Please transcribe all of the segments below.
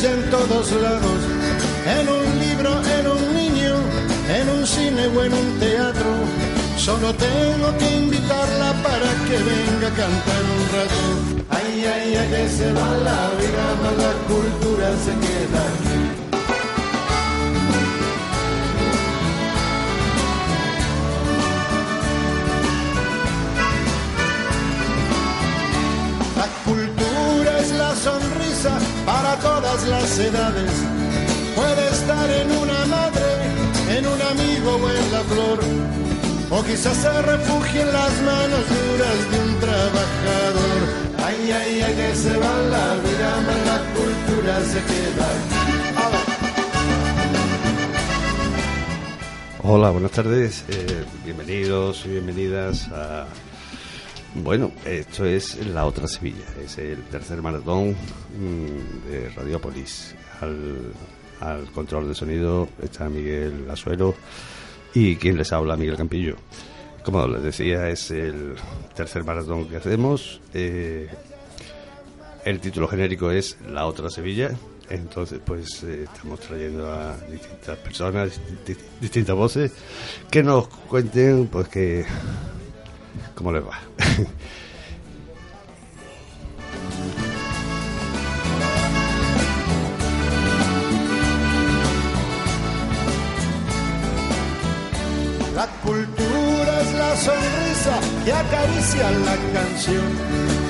en todos lados, en un libro, en un niño, en un cine o en un teatro. Solo tengo que invitarla para que venga a cantar un rato. Ay, ay, ay, que se va la vida, más la cultura se queda las edades. Puede estar en una madre, en un amigo o en la flor. O quizás se refugie en las manos duras de un trabajador. Ay, ay, ay, que se va la vida, más la cultura se queda. Hola, buenas tardes. eh, bienvenidos y bienvenidas a. Bueno, esto es La Otra Sevilla. Es el tercer maratón de Radiopolis. Al, al control de sonido está Miguel Asuero y quien les habla, Miguel Campillo. Como les decía, es el tercer maratón que hacemos. eh, el título genérico es La Otra Sevilla. Entonces, pues eh, estamos trayendo a distintas personas, di- distintas voces, que nos cuenten, pues, que cómo les va. la canción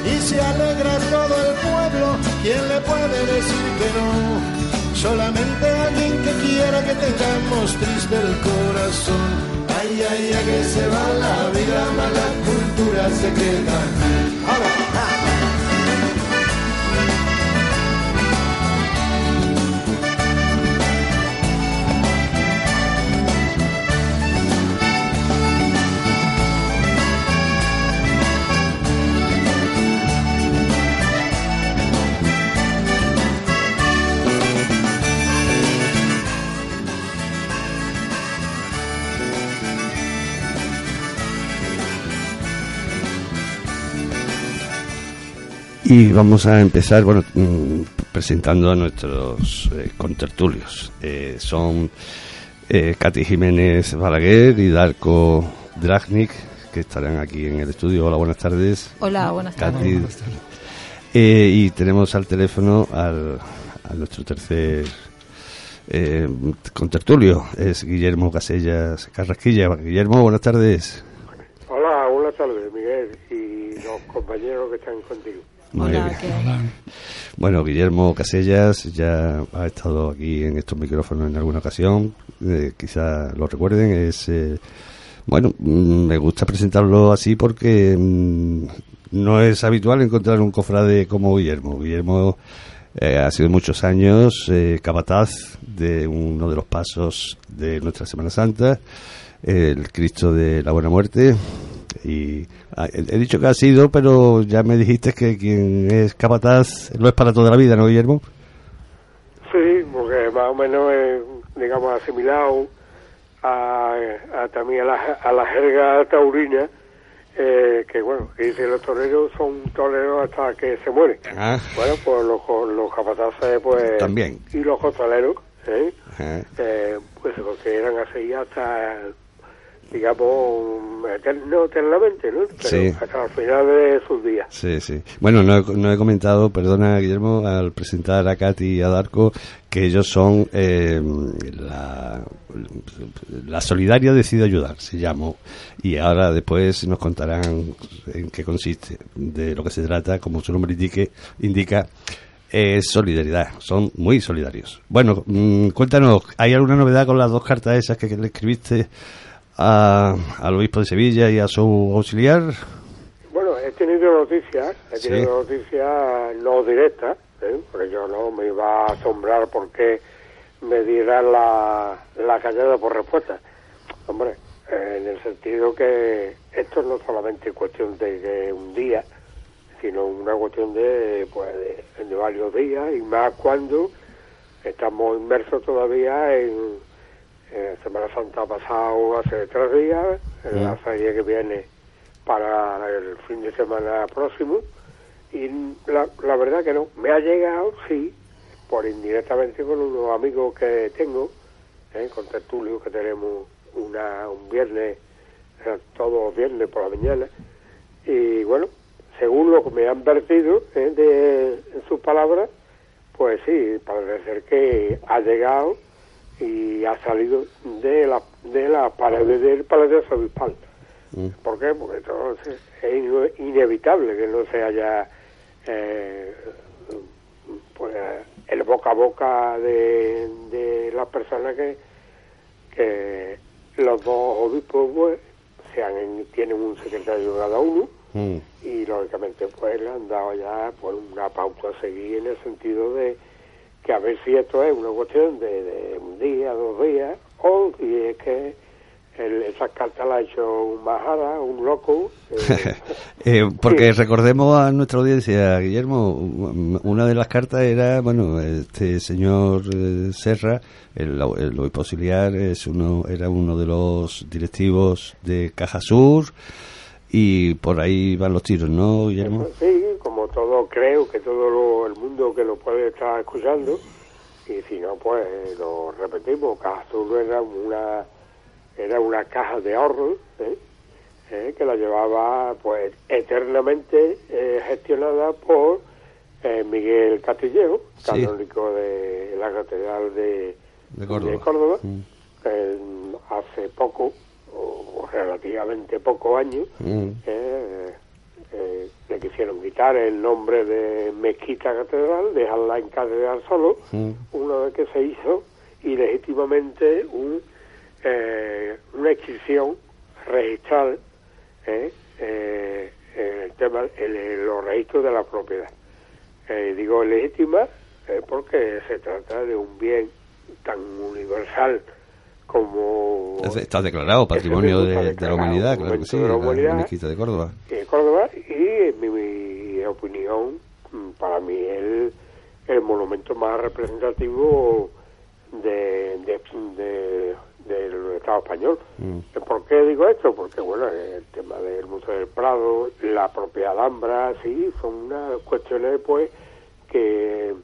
y se alegra todo el pueblo. ¿Quién le puede decir que no? Solamente alguien que quiera que tengamos triste el corazón. Ay, ay, ay, que se va la vida, más la cultura se queda. Y vamos a empezar, bueno, mm, presentando a nuestros eh, contertulios. Eh, son eh, Katy Jiménez Balaguer y Darko Dragnik, que estarán aquí en el estudio. Hola, buenas tardes. Hola, buenas tardes. Katy. Eh, y tenemos al teléfono al, a nuestro tercer eh, contertulio, es Guillermo Casellas Carrasquilla. Guillermo, buenas tardes. Hola, buenas tardes, Miguel, y los compañeros que están contigo. Muy Hola, bien. ¿qué? Bueno, Guillermo Casellas ya ha estado aquí en estos micrófonos en alguna ocasión, eh, quizá lo recuerden, es... eh, bueno, mm, me gusta presentarlo así porque mm, no es habitual encontrar un cofrade como Guillermo. Guillermo eh, ha sido muchos años eh, capataz de uno de los pasos de nuestra Semana Santa, el Cristo de la Buena Muerte. Y ah, he dicho que ha sido, pero ya me dijiste que quien es capataz lo es para toda la vida, ¿no, Guillermo? Sí, porque más o menos es, digamos, asimilado a, a también a la, a la jerga taurina, eh, que bueno, que dicen los toreros son toreros hasta que se mueren. Ah. Bueno, pues los, los capataces, pues... También. Y los costaleros, ¿eh? Eh, pues se consideran así hasta, digamos, etern- no eternamente, ¿no? Pero Sí. hasta el final de sus días. Sí, sí. Bueno, no he, no he comentado, perdona Guillermo, al presentar a Katy y a Darko, que ellos son eh, la, la Solidaria Decide Ayudar, se llamó. Y ahora después nos contarán en qué consiste, de lo que se trata, como su nombre indique, indica, es solidaridad. Son muy solidarios. Bueno, mm, cuéntanos, ¿hay alguna novedad con las dos cartas esas que, que le escribiste a, al obispo de Sevilla y a su auxiliar? Bueno, he tenido noticias, he Sí. tenido noticias no directas, ¿eh? porque yo no me iba a asombrar porque me dieran la, la callada por respuesta. Hombre, en el sentido que esto no es solamente cuestión de, de un día, sino una cuestión de, pues, de, de varios días y más cuando estamos inmersos todavía en, en Semana Santa ha pasado hace tres días, en la Mm. feria que viene para el fin de semana próximo Y la, la verdad que no. Me ha llegado, sí, por indirectamente con unos amigos que tengo, ¿eh? con Tertulio, que tenemos una, un viernes, eh, todos los viernes por la mañana. Y bueno, según lo que me han vertido ¿eh? de, en sus palabras, pues sí, parece ser que ha llegado y ha salido de la, de la pared del Palacio Obispal. Mm. ¿Por qué? Porque entonces es ine- inevitable que no se haya eh, pues, el boca a boca de, de las personas que, que los dos obispos pues, sean, tienen un secretario cada uno Mm. y lógicamente pues le han dado ya pues una pauta a seguir en el sentido de que a ver si esto es una cuestión de, de un día, dos días, o si es que el, esa carta la ha hecho un majara, un loco. eh, Eh, porque Sí. recordemos a nuestra audiencia, Guillermo, una de las cartas era, bueno, este señor eh, Serra, el, el obispo auxiliar, es uno, era uno de los directivos de Caja Sur y por ahí van los tiros, ¿no, Guillermo? Eso sí, todo creo que todo lo- el mundo que lo puede estar escuchando, y si no, pues lo repetimos, Caja Azul era una, era una caja de ahorros, ¿eh? Eh, que la llevaba pues eternamente eh, gestionada por Miguel Castillejo, Sí. canónico de la Catedral de, De Córdoba. de Córdoba. Mm. Eh, hace poco, o relativamente pocos años, Mm. eh, eh, le quisieron quitar el nombre de Mezquita Catedral, dejarla en Catedral solo, una vez que se hizo ilegítimamente un, eh, una inscripción registral eh, eh, en el tema, en los registros de la propiedad. Eh, digo legítima porque se trata de un bien tan universal como Está declarado Patrimonio de, mismo de la Humanidad, declarado claro que sí, de la Humanidad. de Córdoba. en Córdoba y en mi, mi opinión mm, para mí el, el monumento más representativo de, de, de- del Estado español. Mm. ¿Por qué digo esto? Porque bueno, el tema del Museo del Prado, la propia Alhambra, sí, son unas cuestiones pues que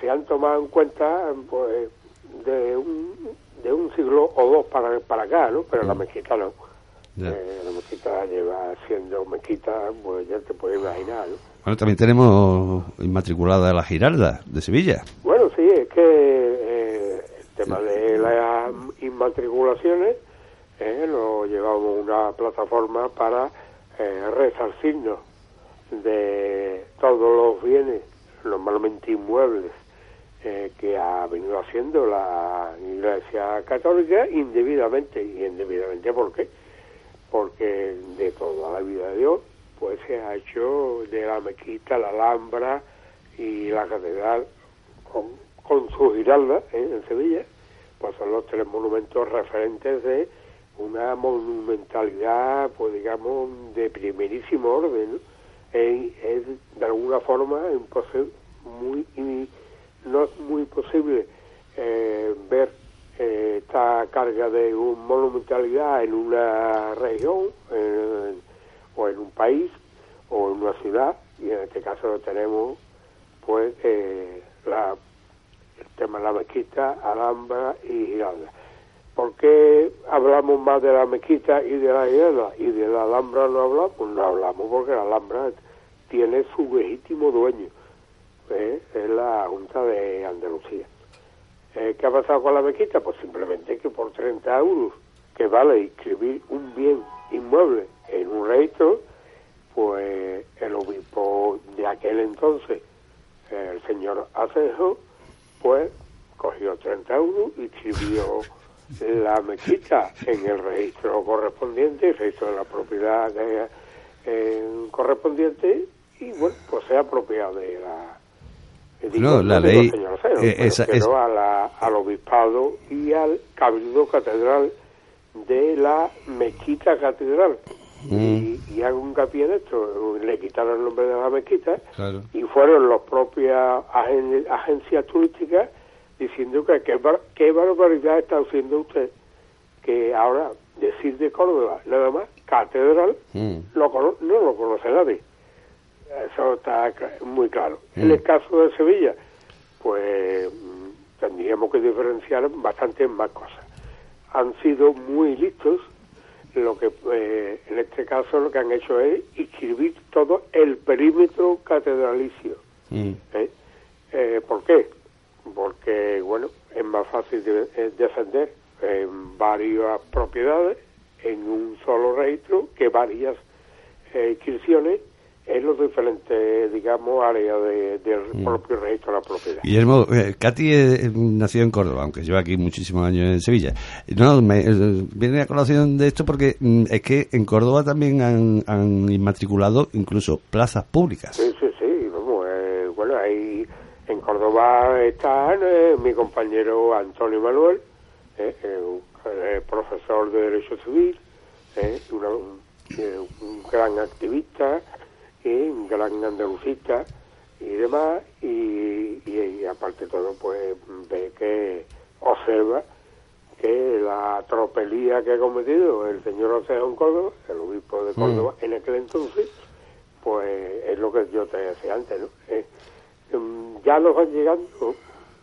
se han tomado en cuenta pues de un, de un siglo o dos para, para acá, ¿no? Pero la mezquita no. Eh, la mezquita lleva siendo mezquita, pues ya te puedes imaginar, ¿no? Bueno, también tenemos inmatriculada la Giralda de Sevilla. Bueno, sí, es que eh, el tema de las inmatriculaciones eh, lo llevamos una plataforma para eh, resarcirnos de todos los bienes, normalmente inmuebles, eh, que ha venido haciendo la Iglesia Católica indebidamente. ¿Y indebidamente por qué? Porque de toda la vida de Dios, pues se ha hecho de la mezquita, la Alhambra y la catedral con, con su giralda ¿eh? en Sevilla, pues son los tres monumentos referentes de una monumentalidad, pues digamos, de primerísimo orden. ¿no? Eh, de alguna forma imposi- muy, y no es muy posible eh, ver eh, esta carga de un- monumentalidad en una región o en un país o en una ciudad y en este caso lo tenemos pues eh, la, el tema de la mezquita, Alhambra y Giralda. ¿Por qué hablamos más de la mezquita y de la Giralda y de la Alhambra no hablamos? No hablamos porque la Alhambra tiene su legítimo dueño, ¿eh? es la Junta de Andalucía. Eh, ¿Qué ha pasado con la mezquita? Pues simplemente que por 30 euros que vale inscribir un bien inmueble en un registro, pues el obispo de aquel entonces, el señor Acejo, pues cogió 30 euros y inscribió la mezquita en el registro correspondiente, el registro de la propiedad eh, correspondiente, y bueno, pues se ha apropiado de la... No, la ley, Acejo, eh, esa- es- a la- al obispado y al cabildo catedral de la mezquita catedral. Mm. Y, y hago un hincapié en esto, le quitaron el nombre de la mezquita Claro. y fueron las propias agen- agencias turísticas diciendo que qué, bar- qué barbaridad está haciendo usted, que ahora decir de Córdoba nada más, catedral, Mm. lo no lo conoce nadie. Eso está muy claro. En mm. el caso de Sevilla, pues mm, tendríamos que diferenciar bastante más cosas. Han sido muy listos, lo que eh, en este caso lo que han hecho es inscribir todo el perímetro catedralicio. Mm. ¿Eh? ¿Eh? por qué? Porque, bueno, es más fácil de, defender en varias propiedades, en un solo registro, que varias inscripciones en los diferentes, digamos, áreas del mm. propio registro de la propiedad. Guillermo, eh, Katy eh, nació en Córdoba, aunque lleva aquí muchísimos años en Sevilla. No, me, eh, viene a colación de esto porque mm, es que en Córdoba también han, han inmatriculado incluso plazas públicas. Sí, sí, sí. Vamos, bueno, ahí en Córdoba está mi compañero Antonio Manuel, profesor de Derecho Civil, un gran activista un gran andalucista y demás, y, y, aparte todo, pues ve que observa que la tropelía que ha cometido el señor Oceano Córdoba, el obispo de Córdoba, mm. en aquel entonces, pues es lo que yo te decía antes, ¿no? Eh, em, ya nos van llegando,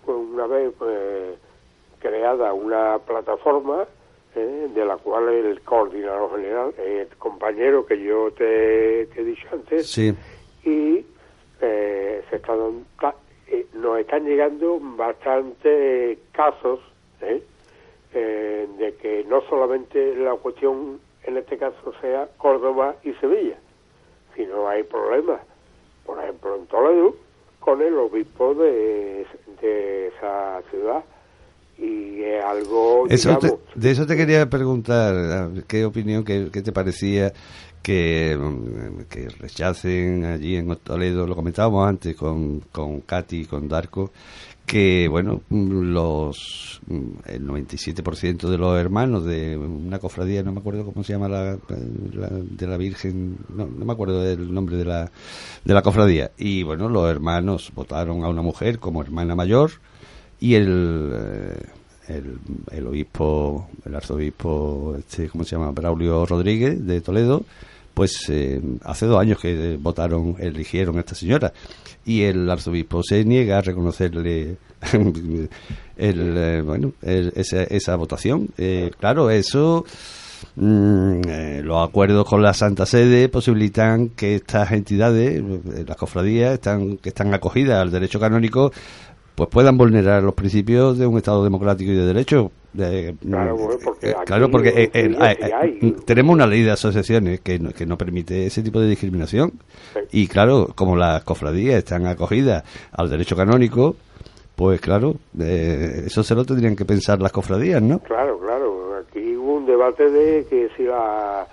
pues, una vez pues, creada una plataforma ¿eh? de la cual el coordinador general, el compañero que yo te, he dicho antes, y eh, se están, eh, nos están llegando bastantes casos de que no solamente la cuestión en este caso sea Córdoba y Sevilla, sino hay problemas, por ejemplo en Toledo, con el obispo de, de esa ciudad y es algo eso de eso te quería preguntar qué opinión qué, te parecía que, mm, que, rechacen allí en Toledo lo comentábamos antes con con Katy con Darko que bueno los mm, el 97% de los hermanos de una cofradía no me acuerdo cómo se llama la, de la Virgen no, no me acuerdo del nombre de la de la cofradía. Y bueno los hermanos votaron a una mujer como hermana mayor y el, eh, el, el, obispo, el arzobispo, este, ¿cómo se llama? Braulio Rodríguez de Toledo, pues eh, hace dos años que votaron, eligieron a esta señora y el arzobispo se niega a reconocerle el, eh, bueno, esa, esa, votación. claro, eso mm, los acuerdos con la Santa Sede posibilitan que estas entidades, las cofradías, están, que están acogidas al derecho canónico, pues puedan vulnerar los principios de un Estado democrático y de derecho. claro, porque, eh, eh, tenemos una ley de asociaciones que no, que no permite ese tipo de discriminación. Y claro, como las cofradías están acogidas al derecho canónico, pues claro, eh, eso se lo tendrían que pensar las cofradías, ¿no? Claro, claro. Aquí hubo un debate de que si la,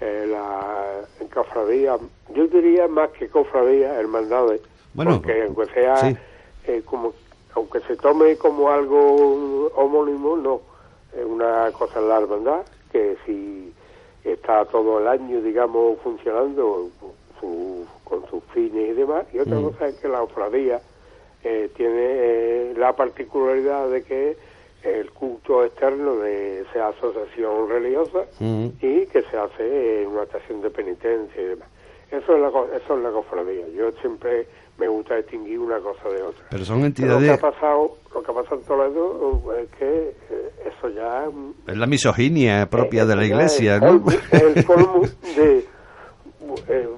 la cofradía, yo diría más que cofradía, hermandades, bueno, porque aunque sea como aunque se tome como algo homónimo, no. Es una cosa en la hermandad, que si está todo el año, digamos, funcionando con sus fines y demás, y otra mm. cosa es que la ofradía eh, tiene eh, la particularidad de que el culto externo de esa asociación religiosa mm. y que se hace en una estación de penitencia y demás. Eso es la, eso es la cofradía. Yo siempre me gusta distinguir una cosa de otra. Pero son entidades... lo, que ha pasado, lo que ha pasado en Toledo es que eh, eso ya... Es la misoginia propia de la Iglesia, ¿no? el colmo de, eh,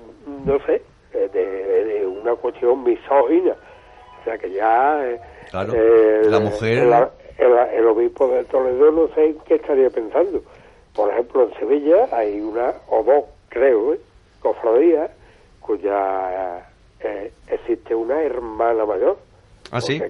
no sé, de, una cuestión misógina. O sea que ya... Claro, la mujer... El, obispo de Toledo no sé en qué estaría pensando. Por ejemplo, en Sevilla hay una, o dos, creo, ¿eh? Cofradías cuya eh, existe una hermana mayor. ¿Ah, sí?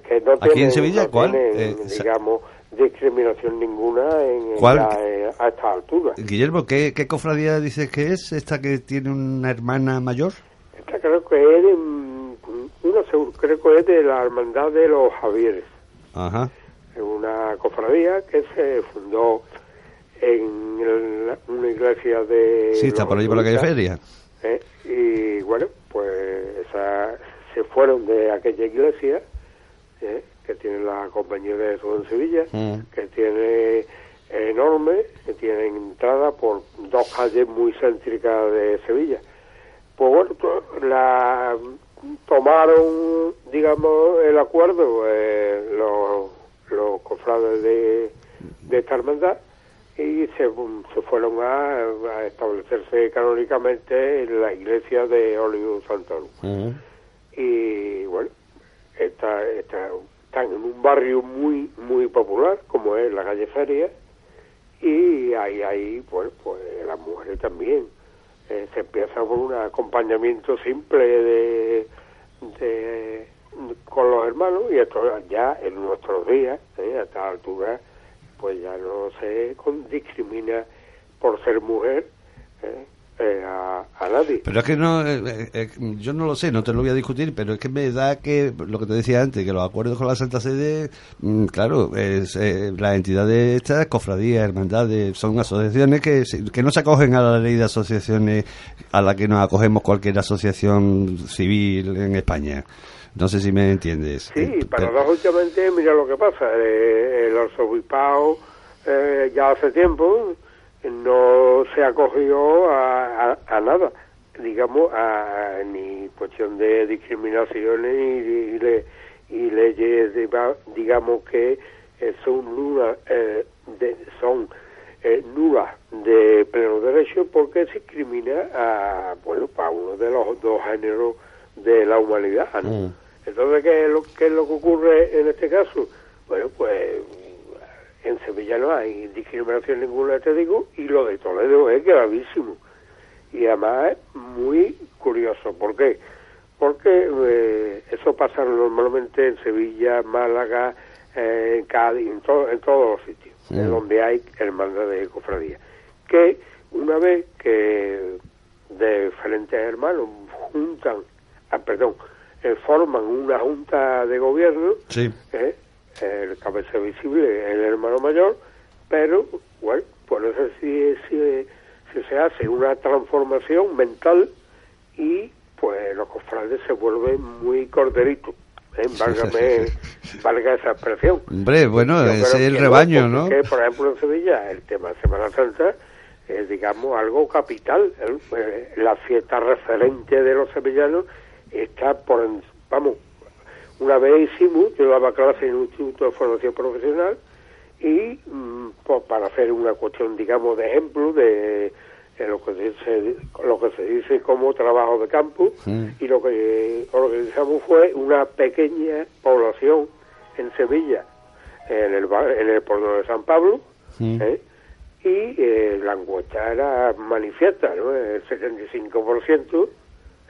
¿Aquí en Sevilla? ¿Cuál? Eh, digamos, discriminación ninguna en, eh, a esta altura. Guillermo, ¿qué, ¿qué cofradía dices que es esta que tiene una hermana mayor? Esta creo que es de, creo que es de la hermandad de los Javieres. Ajá. Es una cofradía que se fundó en una iglesia de... Sí, está por allí por la calle Feria. Y bueno, pues se fueron de aquella iglesia ¿eh? que tiene la compañía de Jesús en Sevilla, mm. que tiene enorme, que tiene entrada por dos calles muy céntricas de Sevilla. Pues bueno, la tomaron, digamos, el acuerdo eh, los, los cofrades de, de esta hermandad y se, se fueron a, establecerse canónicamente en la iglesia de Olivo Santoro. Y bueno, está, está, están en un barrio muy muy popular como es la calle Feria y ahí, ahí pues, pues las mujeres también. Eh, se empieza por un acompañamiento simple de, de, con los hermanos y esto ya en nuestros días, eh, a esta altura, pues ya no se discrimina por ser mujer. Eh, eh, a, nadie. Pero es que no, eh, yo no lo sé, no te lo voy a discutir, pero es que me da que, lo que te decía antes, que los acuerdos con la Santa Sede, mm, claro, es, las entidades estas, cofradías, hermandades, son asociaciones que, que no se acogen a la ley de asociaciones a la que nos acogemos cualquier asociación civil en España. No sé si me entiendes. Sí, paradójicamente, mira lo que pasa, el arzobispado ya hace tiempo no se acogió a, a, nada, digamos, a, ni cuestión de discriminaciones y, y, leyes, digamos, que eh, son nulas, eh, de, son eh, nulas de pleno derecho porque se discrimina a, bueno, para uno de los dos géneros de la humanidad, mm. Entonces, ¿qué lo, ¿qué es lo que ocurre en este caso? Bueno, pues en Sevilla no hay discriminación ninguna, te digo, y lo de Toledo es gravísimo. Y además es muy curioso. ¿Por qué? Porque eh, eso pasa normalmente en Sevilla, Málaga, eh, en Cádiz, en, en todos los sitios, en donde hay hermandad de cofradía. Que una vez que diferentes hermanos juntan, ah, perdón, eh, forman una junta de gobierno, sí el cabeza visible el hermano mayor, pero bueno, por eso sí, sí, se hace una transformación mental y pues los cofrades se vuelven muy corderitos. ¿eh? Válgame, valga esa expresión. Hombre, bueno, es el rebaño, ¿no? por ejemplo, en Sevilla, el tema de Semana Santa es, digamos, algo capital. ¿eh? La fiesta referente de los sevillanos está por, vamos, una vez hicimos, yo daba clase en un instituto de formación profesional y mm, pues, para hacer una cuestión, digamos, de ejemplo de, lo que se lo que se dice como trabajo de campo y lo que organizamos fue una pequeña población en Sevilla, en el en el pueblo de San Pablo, ¿eh? y eh, la encuesta era manifiesta, ¿no? El 75%,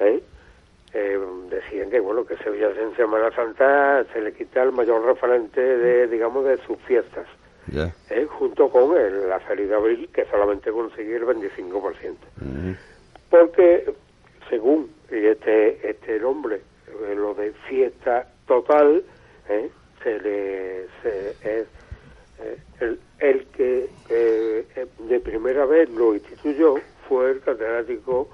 ¿eh? Eh, decían que bueno que Sevilla en Semana Santa se le quita el mayor referente de digamos de sus fiestas. Eh, junto con el, la salida de abril que solamente consigue el 25% porque según este este nombre eh, lo de fiesta total eh, se le se, es el, el que de primera vez lo instituyó fue el catedrático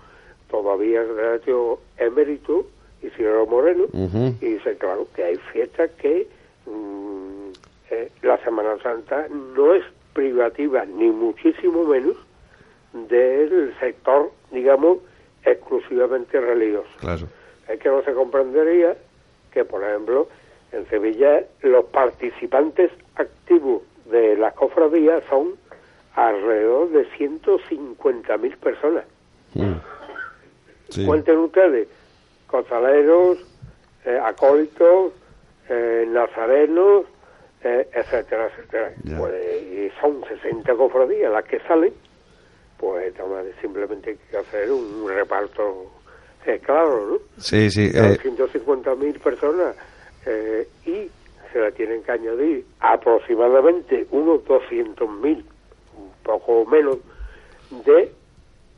todavía catedrático emérito Isidoro Moreno y dice claro que hay fiestas que mm, eh, la Semana Santa no es privativa ni muchísimo menos del sector digamos exclusivamente religioso claro. es que no se comprendería que por ejemplo en Sevilla los participantes activos de las cofradías son alrededor de 150.000 personas mm. Cuenten ustedes, costaleros, eh, acólitos, eh, nazarenos, eh, etcétera, etcétera. Pues, y son 60 cofradías las que salen, pues simplemente hay que hacer un, reparto claro, ¿no? Sí, sí. 150 mil personas y se le tienen que añadir aproximadamente unos 200 mil, un poco menos, de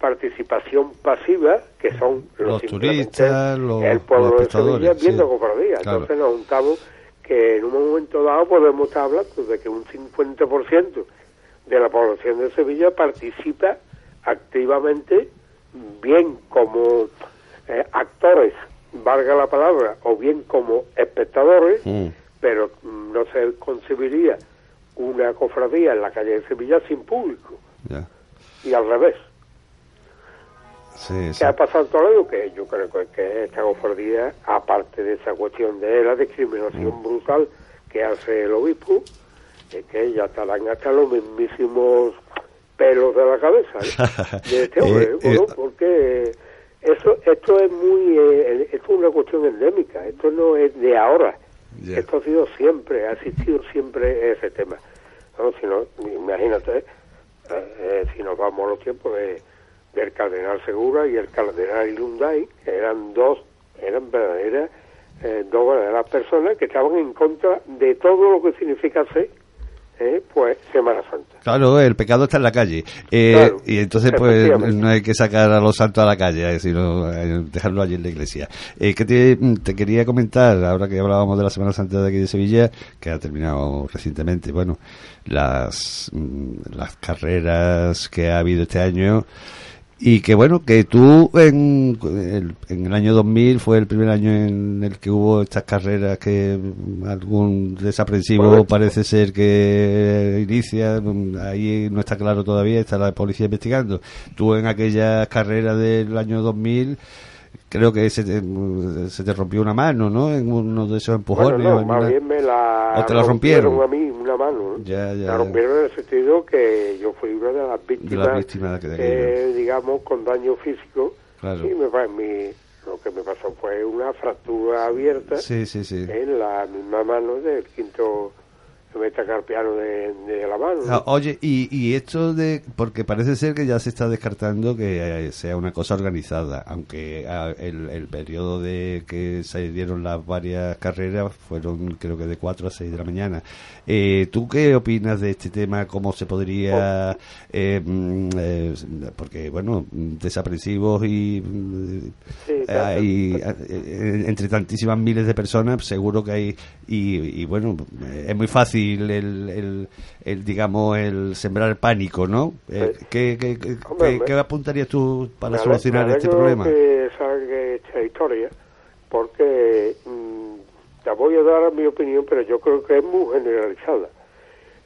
participación pasiva, que son los, turistas, los, el pueblo de Sevilla viendo cofradías. Entonces nos juntamos que en un momento dado podemos estar hablando de que un 50% de la población de Sevilla participa activamente, bien como eh, actores, valga la palabra, o bien como espectadores, mm. pero no se concebiría una cofradía en la calle de Sevilla sin público. Y al revés. ¿Qué ha pasado en Toledo? Que yo creo que esta cofradía, aparte de esa cuestión de la discriminación mm. brutal que hace el obispo, es que ya estarán hasta los mismísimos pelos de la cabeza ¿eh? de este hombre, ¿eh? Eh, porque eso, esto es muy, esto es una cuestión endémica, esto no es de ahora, esto ha sido siempre, ha existido siempre ese tema. No, si no, imagínate, si nos vamos a los tiempos de del cardenal Segura y el cardenal Ilunday, que eran dos, eran verdaderas, eh, dos verdaderas personas que estaban en contra de todo lo que significa ser eh, pues Semana Santa. Claro, el pecado está en la calle. Eh, y entonces, pues, no hay que sacar a los santos a la calle, sino dejarlo allí en la iglesia. que te, te, quería comentar, ahora que hablábamos de la Semana Santa de aquí de Sevilla, que ha terminado recientemente, bueno, las, mm, las carreras que ha habido este año y que bueno, que tú en, en, el año 2000 fue el primer año en el que hubo estas carreras que algún desaprensivo parece ser que inicia, ahí no está claro todavía, está la policía investigando. Tú en aquellas carreras del año 2000 creo que se te, se te rompió una mano, ¿no? En uno de esos empujones. Bueno, no, más bien me la, ¿O te la rompieron? a mí una mano. Ya, ya, la rompieron en el sentido que yo fui una de las víctimas, de las víctimas que eh, digamos, con daño físico. Claro. Y me, mi, lo que me pasó fue una fractura abierta sí, sí, sí. en la misma mano del quinto metacarpiano de, de la mano. Ah, oye, y, y esto de, porque parece ser que ya se está descartando que eh, sea una cosa organizada, aunque ah, el, el periodo de que se dieron las varias carreras fueron creo que de 4 a 6 de la mañana. Eh, ¿Tú qué opinas de este tema? ¿Cómo se podría, eh, mm, eh, porque bueno, desaprensivos y, entre tantísimas miles de personas, seguro que hay, y, y bueno, es muy fácil el, el, digamos, el sembrar pánico, ¿no? Eh, ¿qué, qué, apuntarías tú para solucionar este problema? que salga esta historia, porque mm, te voy a dar mi opinión, pero yo creo que es muy generalizada.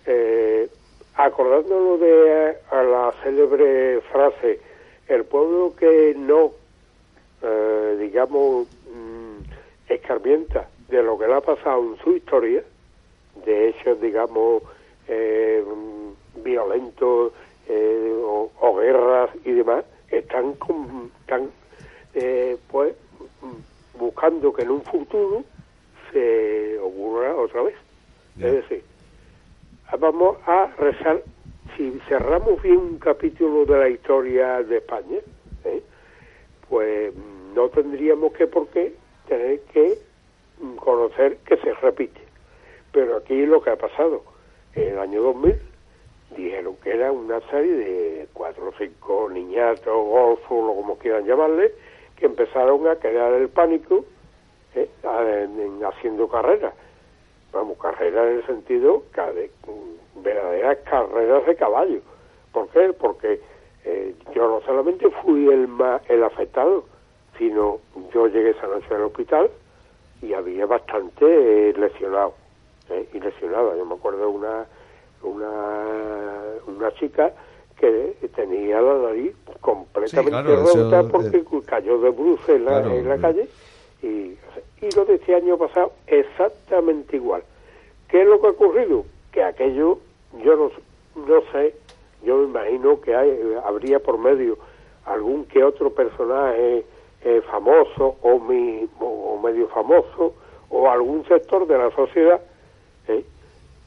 Eh, acordándonos de a la célebre frase, el pueblo que no, eh, digamos, mm, escarmienta de lo que le ha pasado en su historia, de hechos, digamos, eh, violentos eh, o, guerras y demás, están, están eh, pues buscando que en un futuro se ocurra otra vez. Es decir, vamos a rezar, si cerramos bien un capítulo de la historia de España, pues no tendríamos que por qué tener que conocer que se repite. Pero aquí lo que ha pasado, en el año 2000 dijeron que era una serie de cuatro o cinco niñatos, golfos, o como quieran llamarle, que empezaron a crear el pánico ¿eh? haciendo carreras. Vamos, carreras en el sentido de verdaderas carreras de caballo. ¿Por qué? Porque eh, yo no solamente fui el, el afectado, sino yo llegué esa noche al hospital y había bastante lesionados eh, y lesionada. Yo me acuerdo una, una, una chica que tenía la nariz completamente rota porque cayó de bruces en la, en la calle y, y lo de este año pasado exactamente igual. ¿Qué es lo que ha ocurrido? Que aquello, yo no, no sé, yo me imagino que hay, habría por medio algún que otro personaje eh, famoso o, mi, o medio famoso o algún sector de la sociedad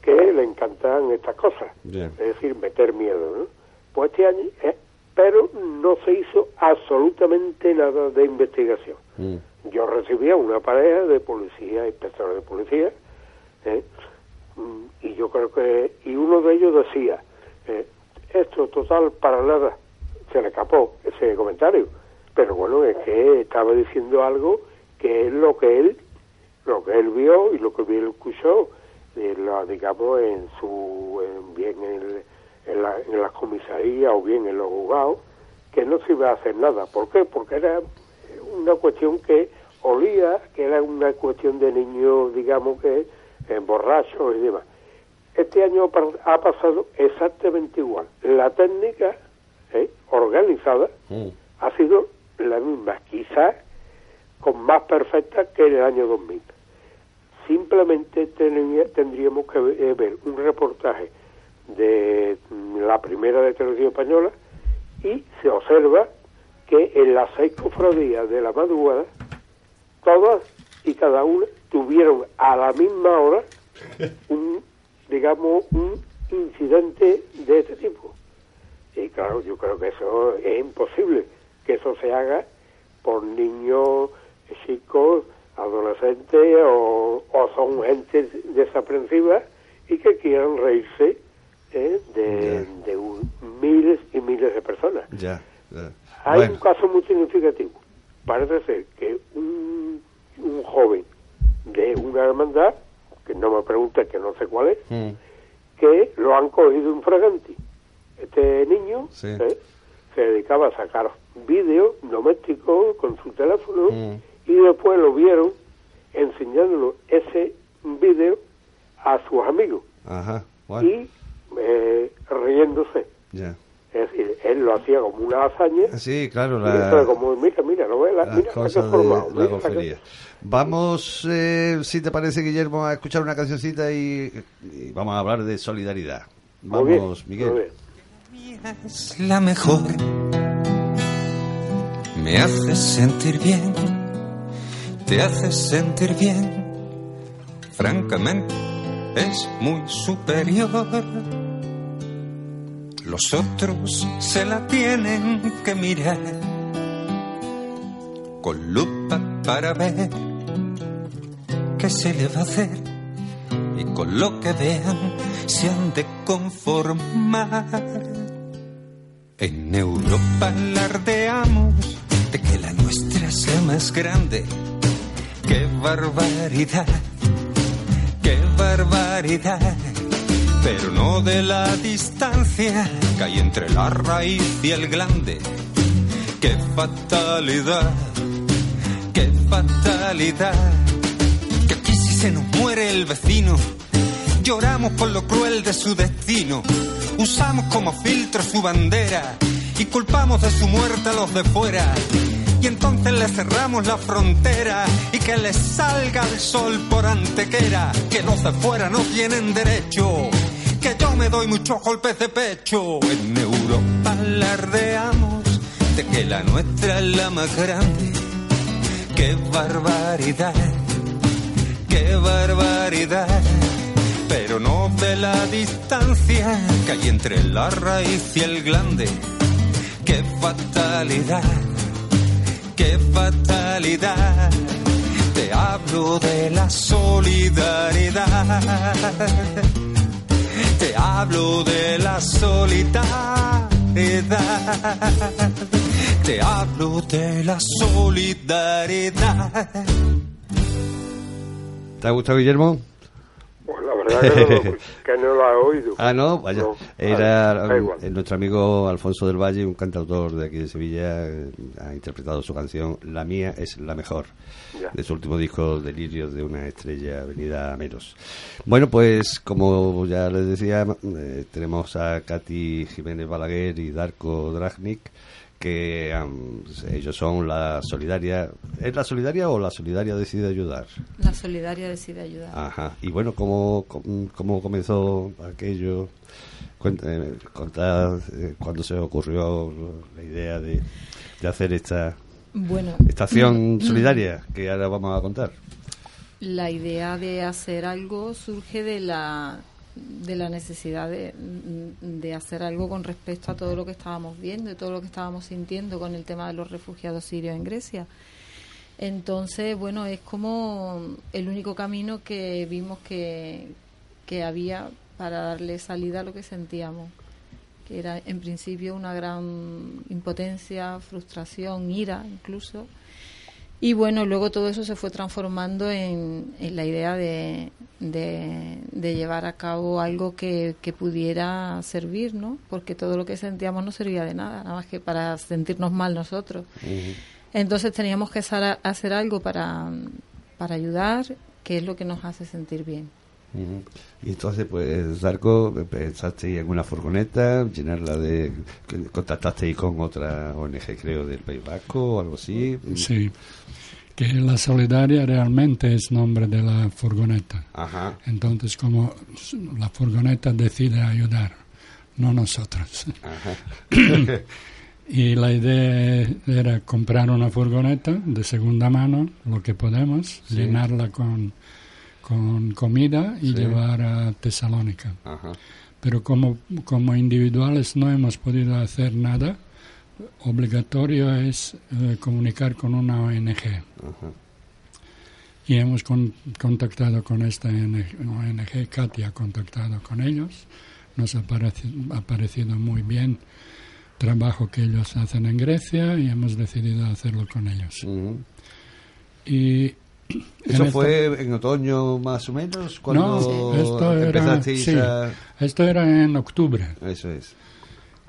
que le encantan estas cosas, es decir, meter miedo. ¿no? Pues este año, eh, pero no se hizo absolutamente nada de investigación. Mm. Yo recibía una pareja de policía, inspectores de policía, ¿eh? mm, y yo creo que, y uno de ellos decía, eh, esto total para nada, se le escapó ese comentario, pero bueno, es que estaba diciendo algo que es lo que él, lo que él vio y lo que él escuchó, la, digamos, en su, bien en, en, la, en las comisarías o bien en los juzgados, que no se iba a hacer nada. ¿Por qué? Porque era una cuestión que olía, que era una cuestión de niños, digamos que, en borrachos y demás. Este año ha pasado exactamente igual. La técnica ¿eh? organizada mm. ha sido la misma, quizás con más perfecta que en el año 2000. Simplemente tendríamos que eh, ver un reportaje de la primera de televisión española y se observa que en las seis cofradías de la madrugada, todas y cada una tuvieron a la misma hora un, digamos, un incidente de este tipo. Y claro, yo creo que eso es imposible, que eso se haga por niños, chicos, adolescentes o, o son gente desaprensiva y que quieran reírse ¿eh? de, miles y miles de personas. Hay un caso muy significativo. Parece ser que un, un joven de una hermandad, que no me pregunte que no sé cuál es, mm. que lo han cogido un fragante. Este niño ¿eh? se dedicaba a sacar vídeos domésticos con su teléfono mm. Y después lo vieron enseñándolo ese vídeo a sus amigos. Ajá. Y eh, riéndose. Ya. Es decir, él lo hacía como una hazaña. Sí, claro. La, como, mira, mira, no ve la, mira de, Vamos, eh, si te parece, Guillermo, a escuchar una cancioncita y, vamos a hablar de solidaridad. Vamos, Miguel. Es la mejor. Me hace sentir bien. Te hace sentir bien. Francamente, es muy superior los otros se la tienen que mirar con lupa para ver qué se le va a hacer y con lo que vean se han de conformar. En Europa alardeamos de que la nuestra sea más grande. ¡Qué barbaridad! ¡Qué barbaridad! pero no de la distancia que hay entre la raíz y el glande. ¡Qué fatalidad! ¡Qué fatalidad! Que aquí si se nos muere el vecino, lloramos por lo cruel de su destino, usamos como filtro su bandera y culpamos de su muerte a los de fuera. Y entonces le cerramos la frontera y que les salga el sol por antequera, que los de fuera no tienen derecho que yo me doy muchos golpes de pecho. En Europa alardeamos de que la nuestra es la más grande. ¡Qué barbaridad! ¡Qué barbaridad! Pero no de la distancia que hay entre la raíz y el glande. ¡Qué fatalidad! ¡Qué fatalidad! Te hablo de la solidaridad te hablo de la solidaridad. Te hablo de la solidaridad. ¿Te ha gustado, Guillermo? Que no, oído. Ah, no, vaya. Era nuestro amigo Alfonso del Valle, un cantautor de aquí de Sevilla, eh, ha interpretado su canción La mía es la mejor, de su último disco Delirios de una estrella venida a menos. Bueno, pues como ya les decía, eh, tenemos a Katy Jiménez Balaguer y Darko Dragnik que ellos son la solidaria. ¿Es la solidaria o la solidaria decide ayudar? La solidaria decide ayudar. Ajá. Y bueno, ¿cómo, cómo comenzó aquello? Eh, contad eh, cuándo se ocurrió la idea de, de hacer esta, bueno, estación solidaria que ahora vamos a contar. La idea de hacer algo surge de la de la necesidad de, de, hacer algo con respecto a todo lo que estábamos viendo y todo lo que estábamos sintiendo con el tema de los refugiados sirios en Grecia. Entonces, bueno, es como el único camino que vimos que, que había para darle salida a lo que sentíamos, que era en principio una gran impotencia, frustración, ira incluso y bueno, luego todo eso se fue transformando en, la idea de, de, llevar a cabo algo que, pudiera servir, ¿no? Porque todo lo que sentíamos no servía de nada, nada más que para sentirnos mal nosotros. Entonces teníamos que hacer algo para, para ayudar, que es lo que nos hace sentir bien. Y entonces, pues, Zarco, pensasteis en una furgoneta, llenarla de... ¿Contactasteis con otra ONG, creo, del País Vasco o algo así? Sí, que la solidaria realmente es nombre de la furgoneta. Ajá. Entonces, como la furgoneta decide ayudar, no nosotros. Ajá. Y la idea era comprar una furgoneta de segunda mano, lo que podemos, Sí. llenarla con, con comida y Sí. llevar a Tesalónica. Ajá. Pero como, como individuales no hemos podido hacer nada, obligatorio es eh, comunicar con una ONG. Ajá. Y hemos con- contactado con esta ONG, Katy ha contactado con ellos, nos ha, pareci- ha parecido muy bien el trabajo que ellos hacen en Grecia y hemos decidido hacerlo con ellos. Y ¿Eso esta- fue en otoño más o menos? Cuando No, esto era, empezasteis sí, a... esto era en octubre. Eso es.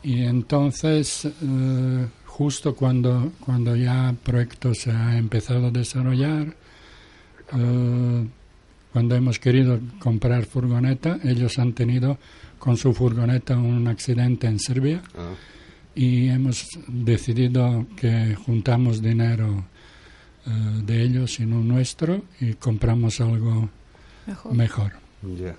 Y entonces, eh, justo cuando, cuando ya el proyecto se ha empezado a desarrollar, eh, cuando hemos querido comprar furgoneta, ellos han tenido con su furgoneta un accidente en Serbia Ah, y hemos decidido que juntamos dinero eh, de ellos y no nuestro y compramos algo Mejor. mejor. ya.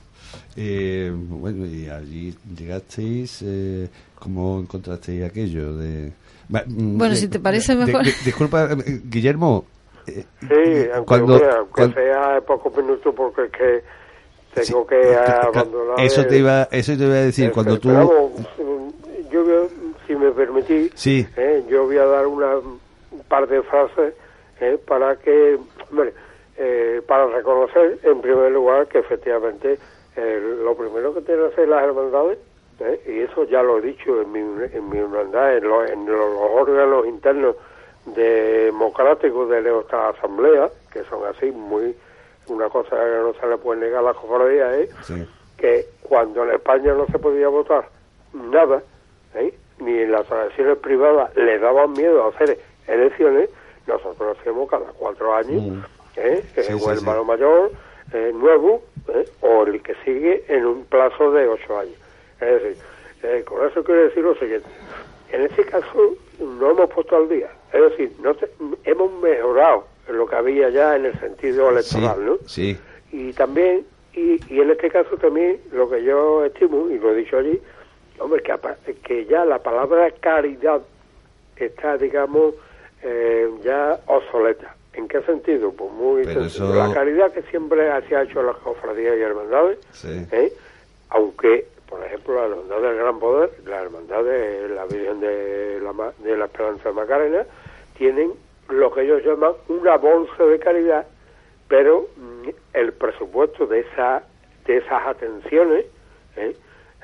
Eh, bueno, y allí llegasteis, eh, ¿cómo encontrasteis aquello? de mm, Bueno, de- si te parece de- mejor. de- disculpa, eh, Guillermo. eh, Sí, aunque, Cuando- mira, aunque cuando- sea pocos minutos porque es que tengo sí, que abandonar. eso te iba, eso te iba a decir, el- cuando tú... vamos, mm, yo, si me permitís, Sí, eh, yo voy a dar una, un par de frases eh, para que, eh, para reconocer en primer lugar que efectivamente eh, lo primero que tienen que hacer las hermandades, eh, y eso ya lo he dicho en mi, en mi hermandad, en, lo- en los órganos internos democráticos de nuestra asamblea, que son así muy, una cosa que no se le puede negar a la cofradía, es sí, que cuando en España no se podía votar nada, ni en las elecciones privadas le daban miedo a hacer elecciones, nosotros hacemos cada cuatro años, Mm. ¿eh? Sí, hermano mayor eh, nuevo, ¿eh? o el que sigue en un plazo de ocho años. Es decir, eh, con eso quiero decir lo siguiente, en este caso no hemos puesto al día, es decir, no te- hemos mejorado lo que había ya en el sentido electoral, ¿no? sí, y también y, y en este caso también lo que yo estimo y lo he dicho allí hombre que, que ya la palabra caridad está digamos eh, ya obsoleta ¿en qué sentido? pues muy Pero sencillo. eso- la caridad que siempre se ha hecho las cofradías y hermandades sí. ¿eh? aunque por ejemplo la hermandad del gran poder la hermandad de la Virgen de la, de la Esperanza de Macarena tienen lo que ellos llaman una bolsa de caridad pero mm, el presupuesto de esa de esas atenciones ¿eh?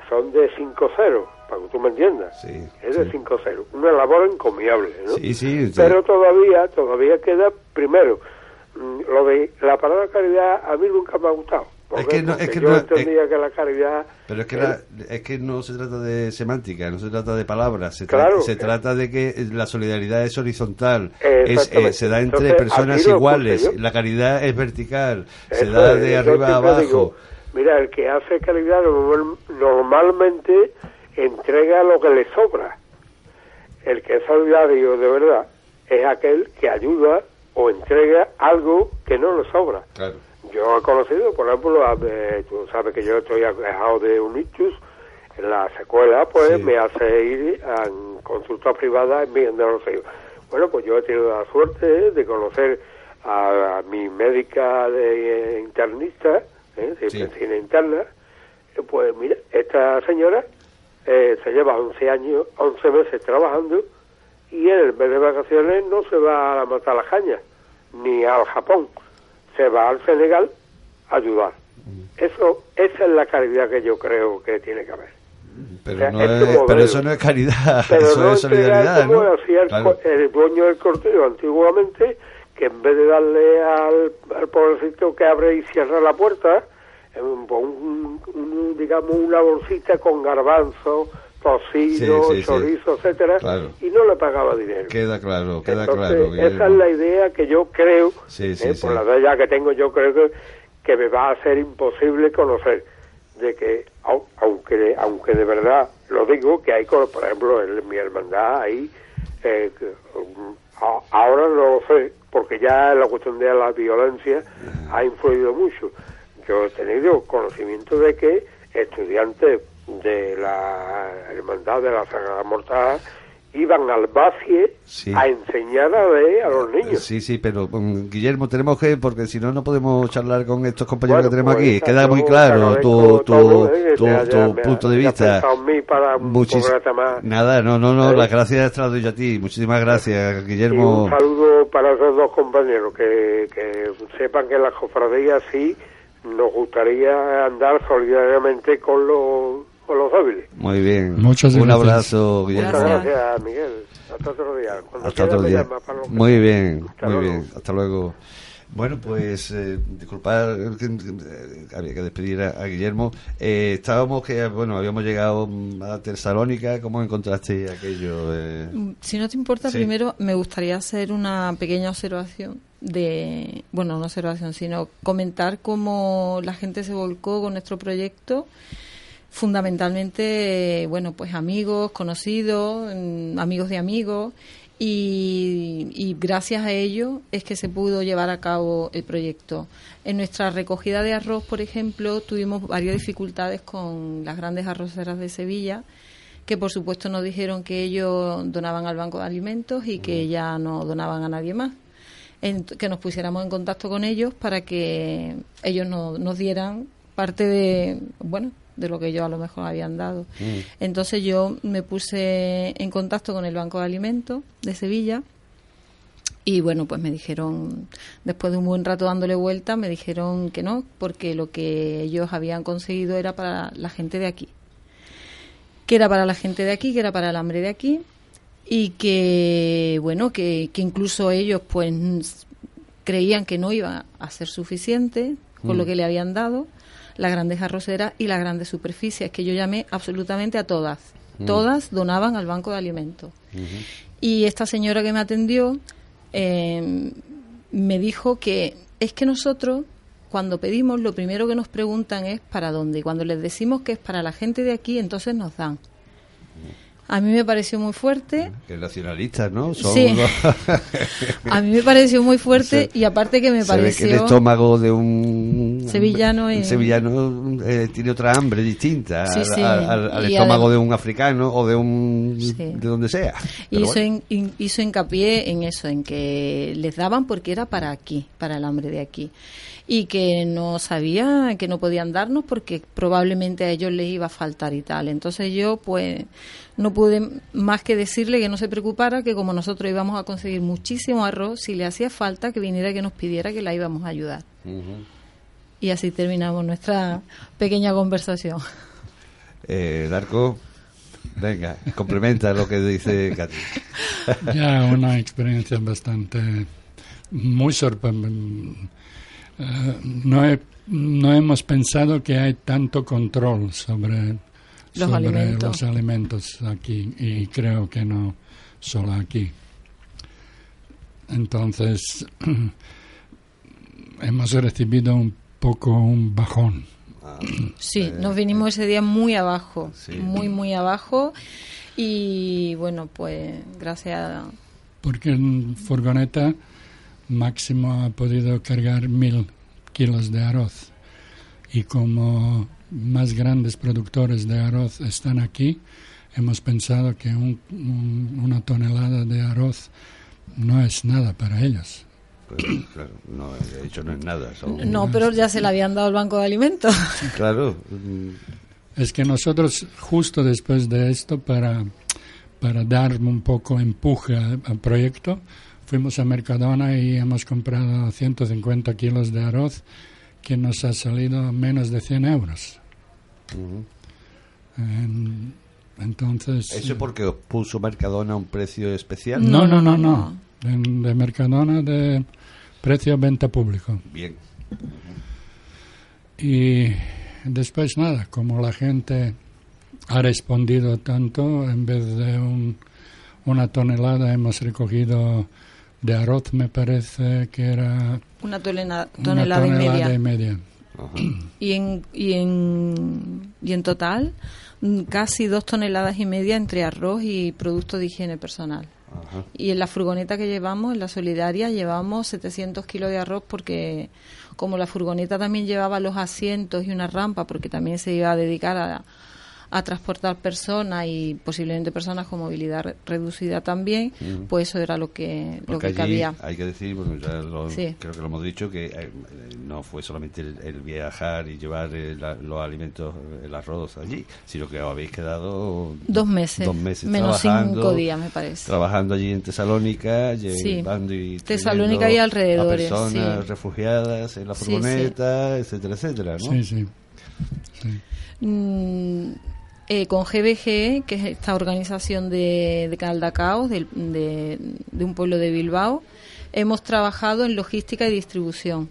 son de 5-0 para que tú me entiendas Sí, es de sí. 5-0 una labor encomiable pero todavía todavía queda primero mm, lo de la palabra caridad a mí nunca me ha gustado ¿Por Es que no- es que yo no- entendía que la caridad Pero es que, la- es que no se trata de semántica, no se trata de palabras, se, tra- Claro. se trata de que la solidaridad es horizontal, es, eh, se da entre Entonces, personas iguales, la caridad es vertical, se da de arriba a abajo. digo, mira, el que hace caridad normal- normalmente entrega lo que le sobra. El que es solidario de verdad es aquel que ayuda o entrega algo que no le sobra. Claro. Yo he conocido, por ejemplo, a- eh, tú sabes que yo estoy aquejado de un ictus, en la secuela, pues Sí. me hace ir a consulta privada en Virgen de los Ríos. Bueno, pues yo he tenido la suerte de conocer a, a mi médica de eh, internista, ¿eh? de Sí. medicina interna. Eh, Pues mira, esta señora eh, se lleva 11 años, 11 meses trabajando y en el mes de vacaciones no se va a la Matalajaña ni al Japón, se va al Senegal a ayudar. Eso, esa es la caridad que yo creo que tiene que haber. Pero, O sea, no este es- modelo. pero eso no es caridad, Pero eso no es solidaridad, como ¿no? hacía el, Claro. co- el dueño del corteo antiguamente, que en vez de darle al, al pobrecito que abre y cierra la puerta, un, un- un- digamos una bolsita con garbanzo, tocino, Sí, sí, sí. chorizo, etcétera, Claro. y no le pagaba dinero. Queda claro, queda Entonces, claro. esa es la idea que yo creo, eh, por la edad ya que tengo, yo creo que, que me va a ser imposible conocer de que aunque aunque de verdad lo digo que hay por ejemplo en mi hermandad ahí eh, ahora no lo sé porque ya la cuestión de la violencia ha influido mucho yo he tenido conocimiento de que estudiantes de la hermandad de la Sagrada Mortada iban al Bacie a enseñar a a los niños. Sí, sí, pero um, Guillermo, tenemos que, porque si no, no podemos charlar con estos compañeros que tenemos pues, aquí. Queda muy claro tu, tu, tu, punto de vista. Nada, no, no, no, ¿Eh? las gracias las doy a ti. Muchísimas gracias, Guillermo. un saludo para esos dos compañeros, que, que sepan que las cofradías sí nos gustaría andar solidariamente con los los Muy bien. Muchas Un abrazo, Guillermo. Muchas gracias, Miguel. Hasta otro día. Hasta otro día. Muy bien, muy bien. Hasta luego. Bueno, pues eh, disculpad, eh, había que despedir a, Guillermo. Eh, estábamos que, bueno, habíamos llegado a Tesalónica. ¿Cómo encontraste aquello? Eh? Mm, si no te importa, primero me gustaría hacer una pequeña observación de, bueno, no observación, sino comentar cómo la gente se volcó con nuestro proyecto fundamentalmente, bueno, pues amigos, conocidos, mm, amigos de amigos, y, gracias a ello es que se pudo llevar a cabo el proyecto. En nuestra recogida de arroz, por ejemplo, tuvimos varias dificultades con las grandes arroceras de Sevilla, que por supuesto nos dijeron que ellos donaban al Banco de Alimentos y que ya no donaban a nadie más. Que nos pusiéramos en contacto con ellos para que ellos nos dieran parte de, bueno, de lo que ellos a lo mejor habían dado. Mm. Entonces yo me puse en contacto con el Banco de Alimentos de Sevilla y bueno, pues me dijeron, después de un buen rato dándole vuelta, me dijeron que no, porque lo que ellos habían conseguido era para la gente de aquí. Que era para la gente de aquí, que era para el hambre de aquí y que, bueno, que, que incluso ellos pues creían que no iba a ser suficiente con lo mm. que le habían dado las grandes arroceras y las grandes superficies, que yo llamé absolutamente a todas. Mm. Todas donaban al banco de alimentos. Y esta señora que me atendió em, me dijo que es que nosotros cuando pedimos lo primero que nos preguntan es para dónde y cuando les decimos que es para la gente de aquí entonces nos dan. A mí me pareció muy fuerte. Que nacionalistas, ¿no? Sí. a mí me pareció muy fuerte y aparte que me pareció... que el estómago de un sevillano, sevillano eh, tiene otra hambre distinta al, estómago de un africano o de un... de donde sea. y hizo, hizo hincapié en eso, en que les daban porque era para aquí, para el hambre de aquí y que no sabía que no podían darnos porque probablemente a ellos les iba a faltar y tal. Entonces yo pues no pude más que decirle que no se preocupara, que como nosotros íbamos a conseguir muchísimo arroz, si le hacía falta que viniera que nos pidiera que la íbamos a ayudar. Y así terminamos nuestra pequeña conversación. Eh, Darko, venga, complementa lo que dice Katy. ya una experiencia bastante muy sorprendente eh, no, no hemos pensado que hay tanto control sobre, los, alimentos. los alimentos aquí y creo que no solo aquí. Entonces, hemos recibido un poco un bajón. Sí, eh, nos vinimos ese día muy abajo, muy, muy abajo. Y bueno, pues gracias a... Porque en furgoneta máximo ha podido cargar mil kilos de arroz. Y como más grandes productores de arroz están aquí, hemos pensado que una tonelada de arroz no es nada para ellos. Pues, claro, no, de hecho no es nada. No, pero ya se le habían dado el banco de alimentos. Claro. Es que nosotros, justo después de esto, para, para dar un poco empuje al proyecto, fuimos a Mercadona y hemos comprado 150 kilos de arroz que nos ha salido menos de 100 euros. entonces... ¿Eso porque os puso Mercadona un precio especial? No, no, no, no. De, Mercadona de precio venta público. Bien. Y después nada, como la gente ha respondido tanto, en vez de un, una tonelada hemos recogido de arroz me parece que era Una tonelada, una tonelada y media. tonelada y media. Y en, y en, y en total, mm, casi dos toneladas y media entre arroz y productos de higiene personal. Ajá. Y en la furgoneta que llevamos, en la solidaria, llevamos 700 kilos de arroz porque como la furgoneta también llevaba los asientos y una rampa, porque también se iba a dedicar a, a transportar personas y posiblemente personas con movilidad re- reducida también, pues eso era lo que, lo que allí cabía. hay que decir, bueno, ya lo- Sí. creo que lo hemos dicho, que eh, no fue solamente el, el viajar y llevar eh, la- los alimentos, el arroz allí, sino que os habéis quedado Dos meses, dos meses menos trabajando, cinco días me parece. Trabajando allí en Tesalónica, llevando y Tesalónica y alrededores, A personas sí. refugiadas en la Sí, furgoneta, etcétera, etcétera, ¿no? Sí, sí. sí. Mm, eh, con GBG, que es esta organización de, de de, de un pueblo de Bilbao, hemos trabajado en logística y distribución.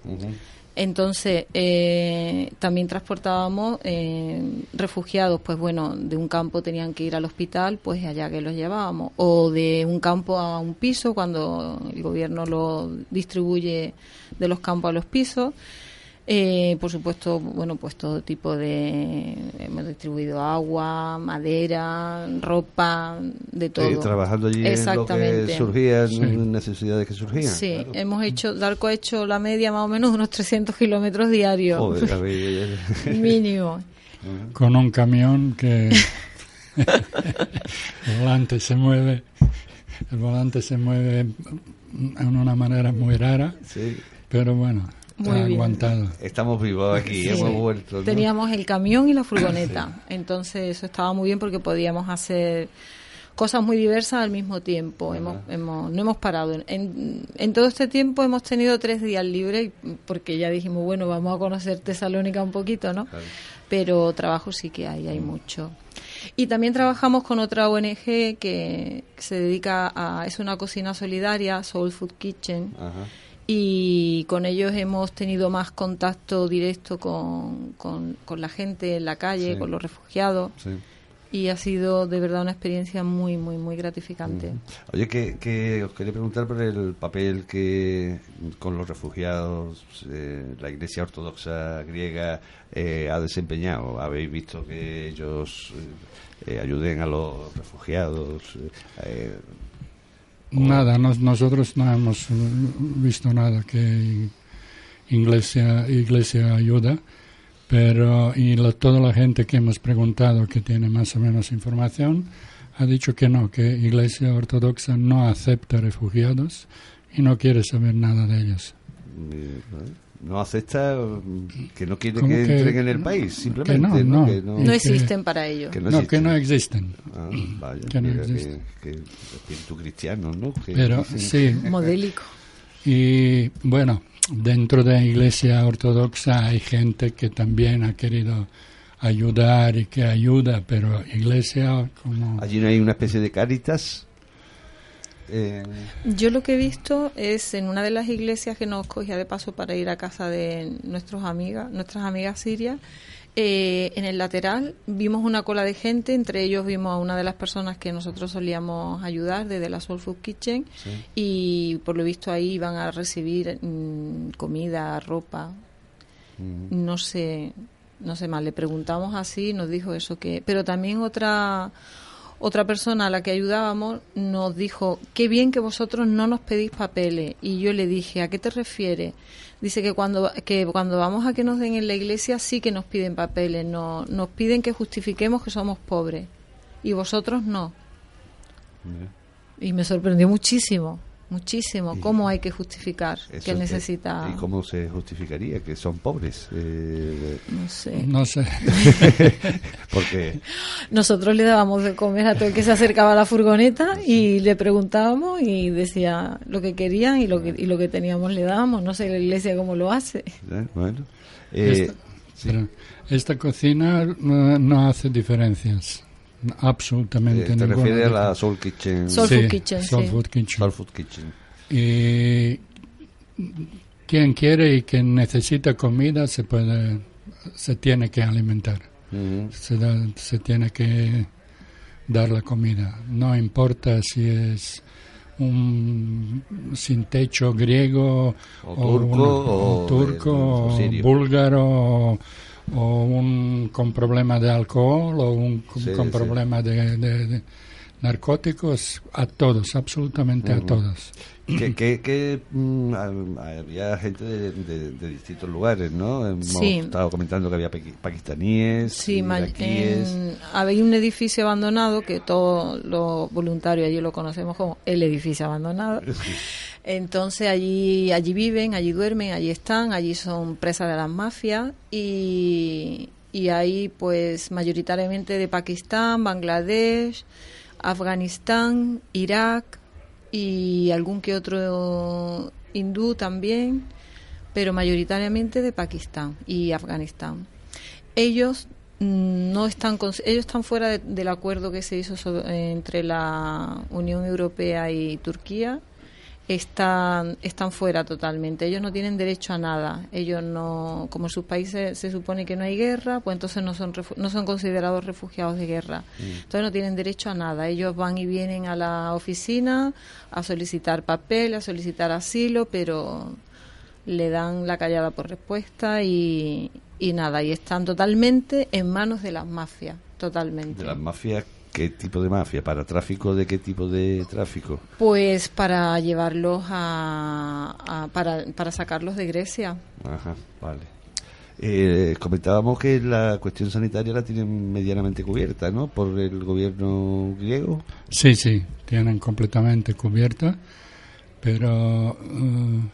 Entonces, eh, también transportábamos eh, refugiados, pues bueno, de un campo tenían que ir al hospital, pues allá que los llevábamos, o de un campo a un piso, cuando el gobierno lo distribuye de los campos a los pisos. Eh, por supuesto, bueno, pues todo tipo de. Hemos distribuido agua, madera, ropa, de todo. Eh, trabajando allí en lo que Exactamente. surgían, Sí. necesidades que surgían. Sí, claro. hemos hecho, Darko ha hecho la media más o menos de unos 300 kilómetros diarios. Joder, Mínimo. Con un camión que el volante se mueve, el volante se mueve en una manera muy rara, sí. pero bueno, Muy bien. aguantado. Estamos vivos aquí, Sí. hemos vuelto. ¿no? Teníamos el camión y la furgoneta. Entonces eso estaba muy bien porque podíamos hacer cosas muy diversas al mismo tiempo. Hemos, hemos, no hemos parado. En, en todo este tiempo hemos tenido tres días libres porque ya dijimos, bueno, vamos a conocer Tesalónica un poquito, ¿no? Claro. Pero trabajo sí que hay, hay mucho. Y también trabajamos con otra ONG que se dedica a, es una cocina solidaria, Soul Food Kitchen, Ajá. Y con ellos hemos tenido más contacto directo con, con, con la gente en la calle, Sí. con los refugiados, Sí. y ha sido de verdad una experiencia muy, muy, muy gratificante. Oye, que, que os quería preguntar por el papel que con los refugiados eh, la Iglesia Ortodoxa griega eh, ha desempeñado. ¿Habéis visto que ellos eh, eh, ayuden a los refugiados? Nada, nos- nosotros no hemos eh, visto nada que Iglesia, iglesia ayuda, pero y toda la gente que hemos preguntado que tiene más o menos información ha dicho que no, que Iglesia Ortodoxa no acepta refugiados y no quiere saber nada de ellos. No acepta que no quiere ¿Cómo que, que- entren en el país, simplemente. no, no. Que no, No que- existen para ello. que no No, que existen. no existen. Ah, vaya, que no mira, que, existe. que espíritu cristiano, ¿no? Que Pero dicen- sí, Modélico. Y bueno, dentro de la Iglesia Ortodoxa hay gente que también ha querido ayudar y que ayuda, pero Iglesia como... Allí no hay una especie de caritas. Eh, Yo lo que he visto es en una de las iglesias que nos cogía de paso para ir a casa de nuestros amigas, nuestras amigas sirias, eh, en el lateral vimos una cola de gente, entre ellos vimos a una de las personas que nosotros solíamos ayudar desde la Soul Food Kitchen y por lo visto ahí iban a recibir mm, comida, ropa, mm, no sé, no sé más, le preguntamos así, nos dijo eso que, pero también otra otra persona a la que ayudábamos nos dijo, qué bien que vosotros no nos pedís papeles. Y yo le dije, ¿a qué te refieres? Dice que cuando, que cuando vamos a que nos den en la iglesia sí que nos piden papeles, no, nos piden que justifiquemos que somos pobres. Y vosotros no. Y me sorprendió muchísimo, muchísimo, Y- cómo hay que justificar que es- necesita, ¿Y cómo se justificaría que son pobres? Eh, no sé. No sé, porque Nosotros le dábamos de comer a todo el que se acercaba a la furgoneta y le preguntábamos y decía lo que querían y lo que, y lo que teníamos le dábamos. No sé la iglesia cómo lo hace. eh, bueno. Eh, Esta- cocina no, no hace diferencias, eh, absolutamente te ninguna. refieres a la Soul Kitchen. Soul Sí, Food Kitchen, Soul sí. Food Kitchen. Soul Food Kitchen. Y quien quiere y quien necesita comida se puede, se tiene que alimentar. Ujú. se, da- se tiene que dar la comida. No importa si es un sin techo griego O turco, o turco, de- o o sirio. búlgaro o, un con problema de alcohol o un con, Sí, con sí. problema de, de- de narcóticos a todos absolutamente a todos que, que, que, mm, ha- había gente de, de- de distintos lugares, ¿no? Hemos Sí. estado comentando que había pakistaníes, Sí, iraquíes. en- había un edificio abandonado que todos los voluntarios allí lo conocemos como el edificio abandonado. Entonces allí allí viven, allí duermen, allí están, allí son presas de las mafias y, y ahí pues mayoritariamente de Pakistán, Bangladesh, Afganistán, Irak y algún que otro hindú también, pero mayoritariamente de Pakistán y Afganistán. Ellos mm, no están ellos están fuera de- del acuerdo que se hizo entre la Unión Europea y Turquía están están fuera totalmente. Ellos no tienen derecho a nada. Ellos no como en sus países se supone que no hay guerra pues entonces no son refu- no son considerados refugiados de guerra. Entonces no tienen derecho a nada. Ellos van y vienen a la oficina a solicitar papel a solicitar asilo pero le dan la callada por respuesta y, y nada, y están totalmente en manos de las mafias, totalmente. De las mafias, ¿qué tipo de mafia? ¿Para tráfico de qué tipo de tráfico? Pues para llevarlos a, a- para, para sacarlos de Grecia. Ajá, vale. Eh, comentábamos que la cuestión sanitaria la tienen medianamente cubierta, ¿no? Por el gobierno griego. Sí, sí, tienen completamente cubierta, pero el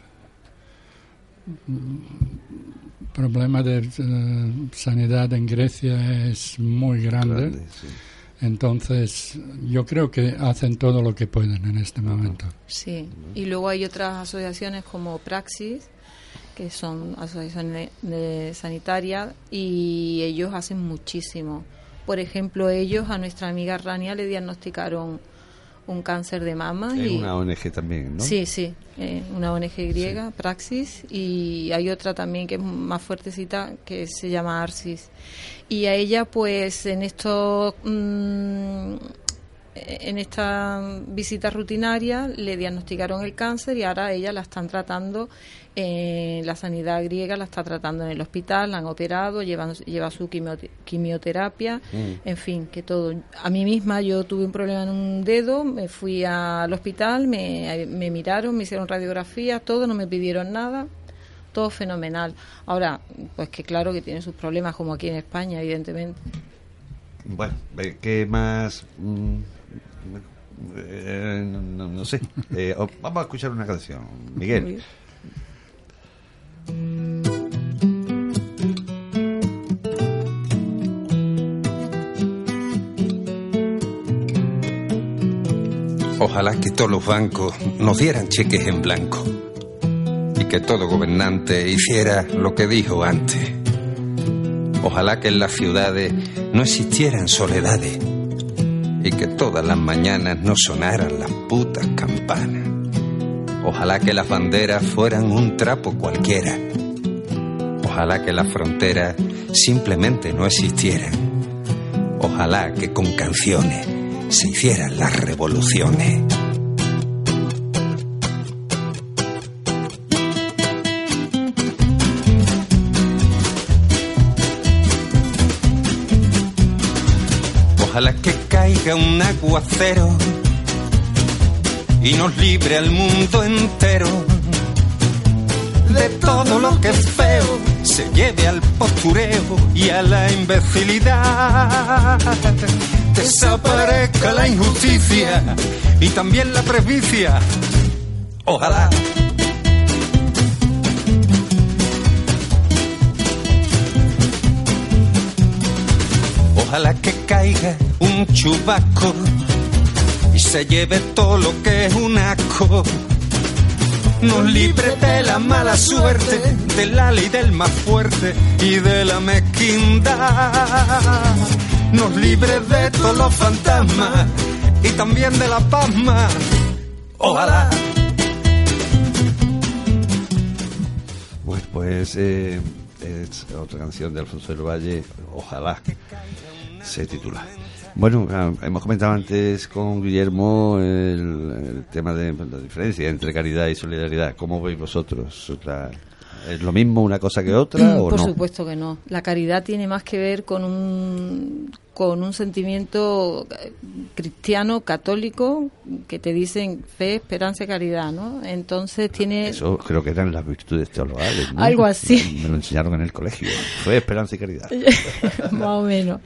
problema de eh, sanidad en Grecia es muy grande, Grande, sí. Entonces yo creo que hacen todo lo que pueden en este momento. Sí. Y luego hay otras asociaciones como Praxis, que son asociaciones sanitarias, y ellos hacen muchísimo. Por ejemplo, ellos a nuestra amiga Rania le diagnosticaron un cáncer de mama y una ONG también, ¿no? Sí, sí, eh, una ONG griega, Praxis, y hay otra también que es más fuertecita que se llama Arsis. Y a ella, pues, en estos. mm, en esta visita rutinaria le diagnosticaron el cáncer y ahora ella la están tratando, eh, la sanidad griega la está tratando en el hospital, la han operado, llevan, lleva su quimio- quimioterapia, en fin, que todo. A mí misma yo tuve un problema en un dedo, me fui al hospital, me, me miraron, me hicieron radiografía, todo, no me pidieron nada, todo fenomenal. Ahora, pues que claro que tiene sus problemas, como aquí en España, evidentemente. Bueno, ¿qué más? Mm, eh, no, no- no sé. Eh, o- vamos a escuchar una canción. Miguel. Ojalá que todos los bancos nos dieran cheques en blanco y que todo gobernante hiciera lo que dijo antes. Ojalá que en las ciudades no existieran soledades y que todas las mañanas no sonaran las putas campanas. Ojalá que las banderas fueran un trapo cualquiera. Ojalá que las fronteras simplemente no existieran. Ojalá que con canciones se hicieran las revoluciones. Ojalá que caiga un aguacero y nos libre al mundo entero de todo lo que es feo, se lleve al postureo y a la imbecilidad. Desaparezca la injusticia y también la presbicia. Ojalá. Ojalá que caiga un chubasco y se lleve todo lo que es un asco. Nos libre de la mala suerte, de la ley del más fuerte y de la mezquindad. Nos libre de todos los fantasmas y también de la pasma. Ojalá. Bueno, pues eh, es otra canción de Alfonso del Valle, Ojalá. se titula. Bueno, ah, hemos comentado antes con Guillermo el, tema de la diferencia entre caridad y solidaridad. ¿Cómo veis vosotros? ¿Es lo mismo una cosa que otra o Por no? supuesto que no. La caridad tiene más que ver con un, con un sentimiento eh, cristiano, católico, que te dicen fe, esperanza y caridad, ¿no? Entonces tiene... Eso creo que eran las virtudes teologales. ¿no? Algo así. Me lo enseñaron en el colegio. Fue esperanza y caridad. más o menos.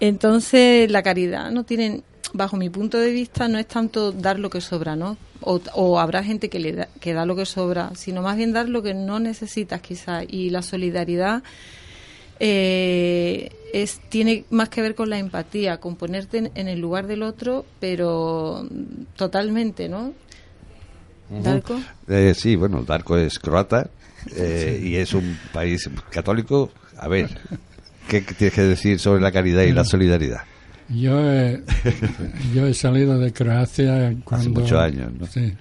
Entonces, la caridad no tienen, bajo mi punto de vista, no es tanto dar lo que sobra, ¿no? O, o habrá gente que le da, que da lo que sobra, sino más bien dar lo que no necesitas, quizás. Y la solidaridad eh, es tiene más que ver con la empatía, con ponerte en, en el lugar del otro, pero totalmente, ¿no? ¿Darko? Eh, sí, bueno, Darko es croata eh, y es un país católico. A ver, ¿qué tienes que decir sobre la caridad y la solidaridad? Yo he, yo he salido de Croacia cuando... muchos años, ¿no? Sí.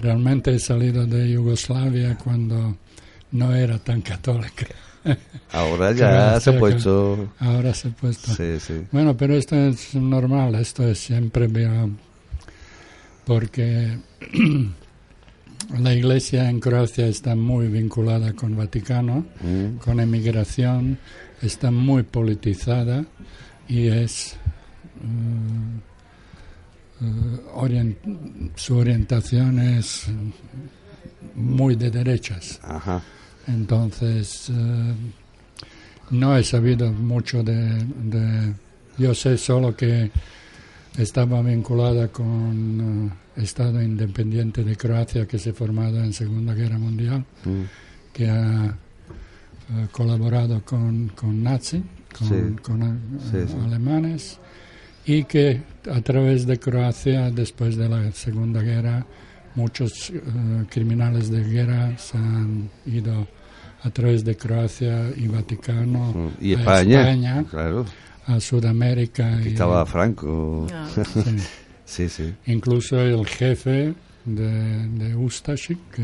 Realmente he salido de Yugoslavia cuando no era tan católica. Ahora ya Croacia, se ha puesto... Ahora se ha puesto. Sí, sí. Bueno, pero esto es normal, esto es siempre bien, porque la iglesia en Croacia está muy vinculada con Vaticano, Mm. con emigración, está muy politizada y es eh, orien- su orientación es muy de derechas. Ajá. Entonces, eh, no he sabido mucho de, de- Yo sé solo que estaba vinculada con eh, Estado Independiente de Croacia, que se ha formado en Segunda Guerra Mundial, Mm. que ha colaborado con, con Nazi, con, Sí. con, Sí, sí. alemanes, y que a través de Croacia, después de la Segunda Guerra, muchos eh, criminales de guerra se han ido a través de Croacia y Vaticano Mm. Y a España, España, claro, a Sudamérica. y- estaba Franco. Ah. sí. Sí. Incluso el jefe de, de que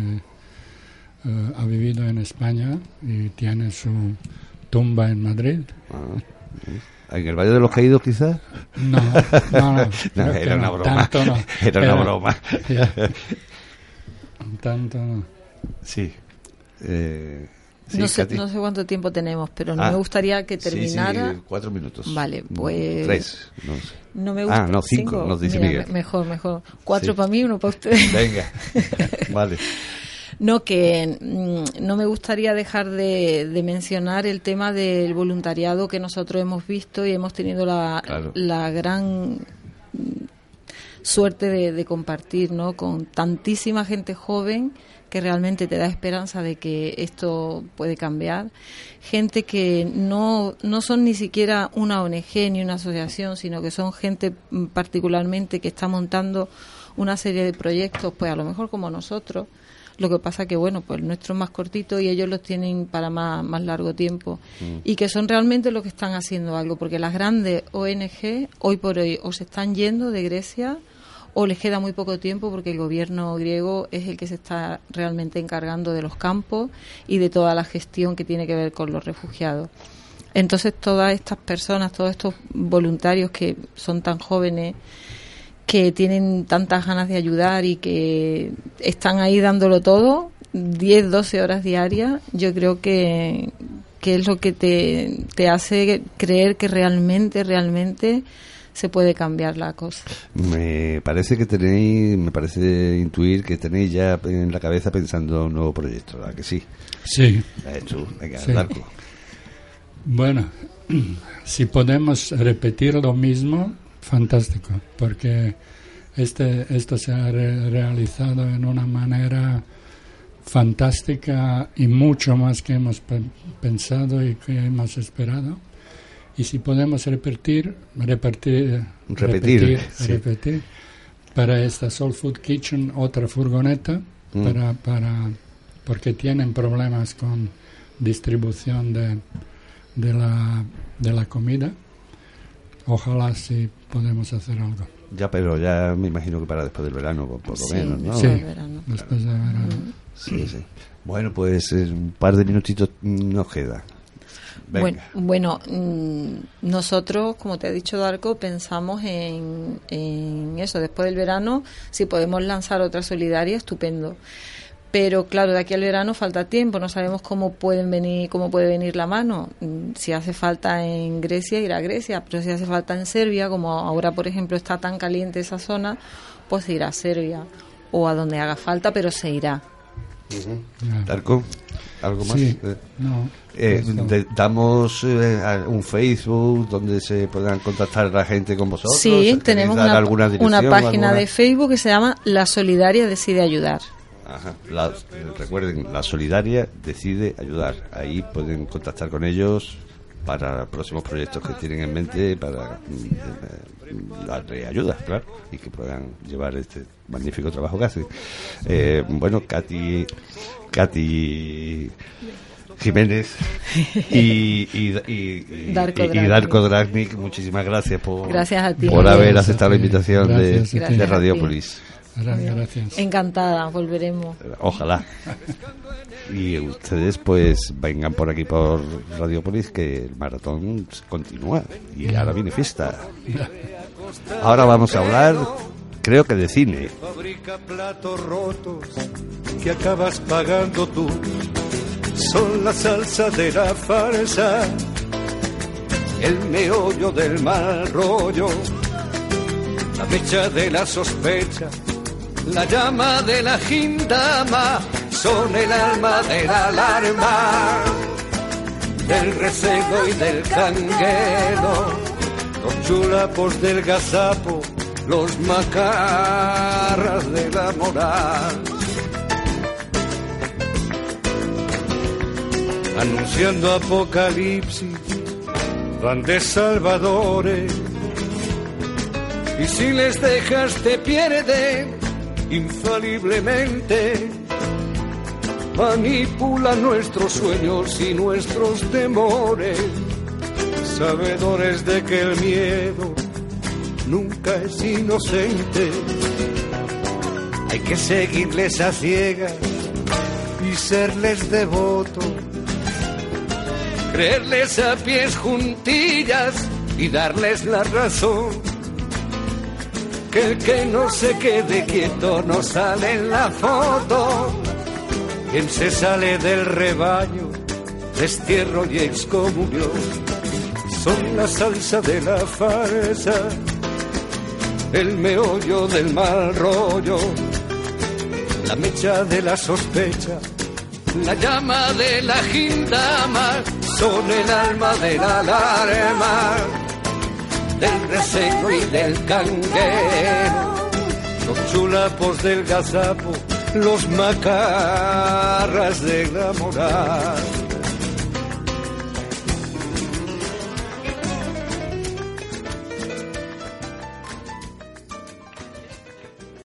eh, ha vivido en España y tiene su tumba en Madrid. Ah. ¿En el Valle de los Caídos quizás? No, no, no. Era una broma. Tanto no. Era una broma. Tanto no. Sí. Eh, sí, no, sé, no sé cuánto tiempo tenemos, pero no Ah, me gustaría que Sí, sí, terminara. cuatro minutos. Vale, pues- Tres, no sé. No me gusta. Ah, no, cinco, nos dice Mira, Miguel. me- Mejor, mejor. Cuatro para mí, uno para ustedes. Venga. vale. No, que mm, no me gustaría dejar de, de mencionar el tema del voluntariado que nosotros hemos visto y hemos tenido la, Claro. la gran mm, suerte de, de compartir, ¿no? Con tantísima gente joven que realmente te da esperanza de que esto puede cambiar. Gente que no, no son ni siquiera una ONG ni una asociación, sino que son gente mm, particularmente que está montando una serie de proyectos, pues a lo mejor como nosotros. Lo que pasa que, bueno, pues el nuestro es más cortito y ellos los tienen para más, más largo tiempo. Y que son realmente los que están haciendo algo, porque las grandes ONG hoy por hoy o se están yendo de Grecia o les queda muy poco tiempo porque el gobierno griego es el que se está realmente encargando de los campos y de toda la gestión que tiene que ver con los refugiados. Entonces todas estas personas, todos estos voluntarios que son tan jóvenes, que tienen tantas ganas de ayudar y que están ahí dándolo todo, 10, 12 horas diarias, yo creo que, que es lo que te, te hace creer que realmente, realmente se puede cambiar la cosa. Me parece que tenéis, me parece intuir que tenéis ya en la cabeza pensando un nuevo proyecto, ¿verdad que sí? Sí, venga, bueno, si podemos repetir lo mismo, fantástico, porque este, esto se ha re- realizado en una manera fantástica y mucho más que hemos pe- pensado y que hemos esperado. Y si podemos repetir, repetir, Repetir, sí. repetir, para esta Soul Food Kitchen otra furgoneta Mm. para, para porque tienen problemas con distribución de, de la de la comida. Ojalá si podemos hacer algo. Ya, pero ya me imagino que para después del verano, por, por lo Sí, menos, ¿no? Sí, del verano. después de verano. Sí, sí. Bueno, pues eh, un par de minutitos nos queda. Bueno, bueno, mm, nosotros, como te ha dicho Darko, pensamos en, eso. Después del verano, si podemos lanzar otra solidaria, estupendo. Pero claro, de aquí al verano falta tiempo, no sabemos cómo pueden venir, cómo puede venir la mano. Mm, Si hace falta en Grecia, irá a Grecia, pero si hace falta en Serbia, como ahora por ejemplo está tan caliente esa zona, pues irá a Serbia o a donde haga falta, pero se irá. Darko, ¿algo más? Sí, Eh, no. eh, de- damos eh, a- un Facebook donde se puedan contactar la gente con vosotros. Sí, ¿Queréis tenemos una, alguna una página alguna? de Facebook que se llama La Solidaria Decide Ayudar. Ajá. La- recuerden, la Solidaria decide ayudar. Ahí pueden contactar con ellos para próximos proyectos que tienen en mente para mm, eh, darle ayuda, claro, y que puedan llevar este magnífico trabajo que hacen. Eh, bueno, Katy, Katy Jiménez y, y, y- y- Darko Dragnik. Darko Dragnik, muchísimas gracias por, Gracias a ti. por haber aceptado la invitación de, Gracias de Gracias a ti. Radiopolis. Gra- Gracias. Encantada, volveremos. Ojalá. Y ustedes pues vengan por aquí por Radiopolis que el maratón continúa y ahora viene fiesta. Ahora vamos a hablar, creo que de cine. Fabrica platos rotos que acabas pagando tú. Son la salsa de la farsa, el meollo del mal rollo, la mecha de la sospecha, la llama de la gindama, son el alma de la alarma, del recebo y del canguelo, los chulapos del gazapo, los macarras de la moral. Anunciando apocalipsis, van de salvadores. Y si les dejas te pierden infaliblemente. Manipulan nuestros sueños y nuestros temores, sabedores de que el miedo nunca es inocente. Hay que seguirles a ciegas y serles devoto. Creerles a pies juntillas y darles la razón. Que el que no se quede quieto no sale en la foto. Quien se sale del rebaño, destierro y excomunión. Son la salsa de la farsa el meollo del mal rollo, la mecha de la sospecha, la llama de la gindama, son el alma de la alarma, del reseño y del canguero, los chulapos del gazapo, los macarras de la moral.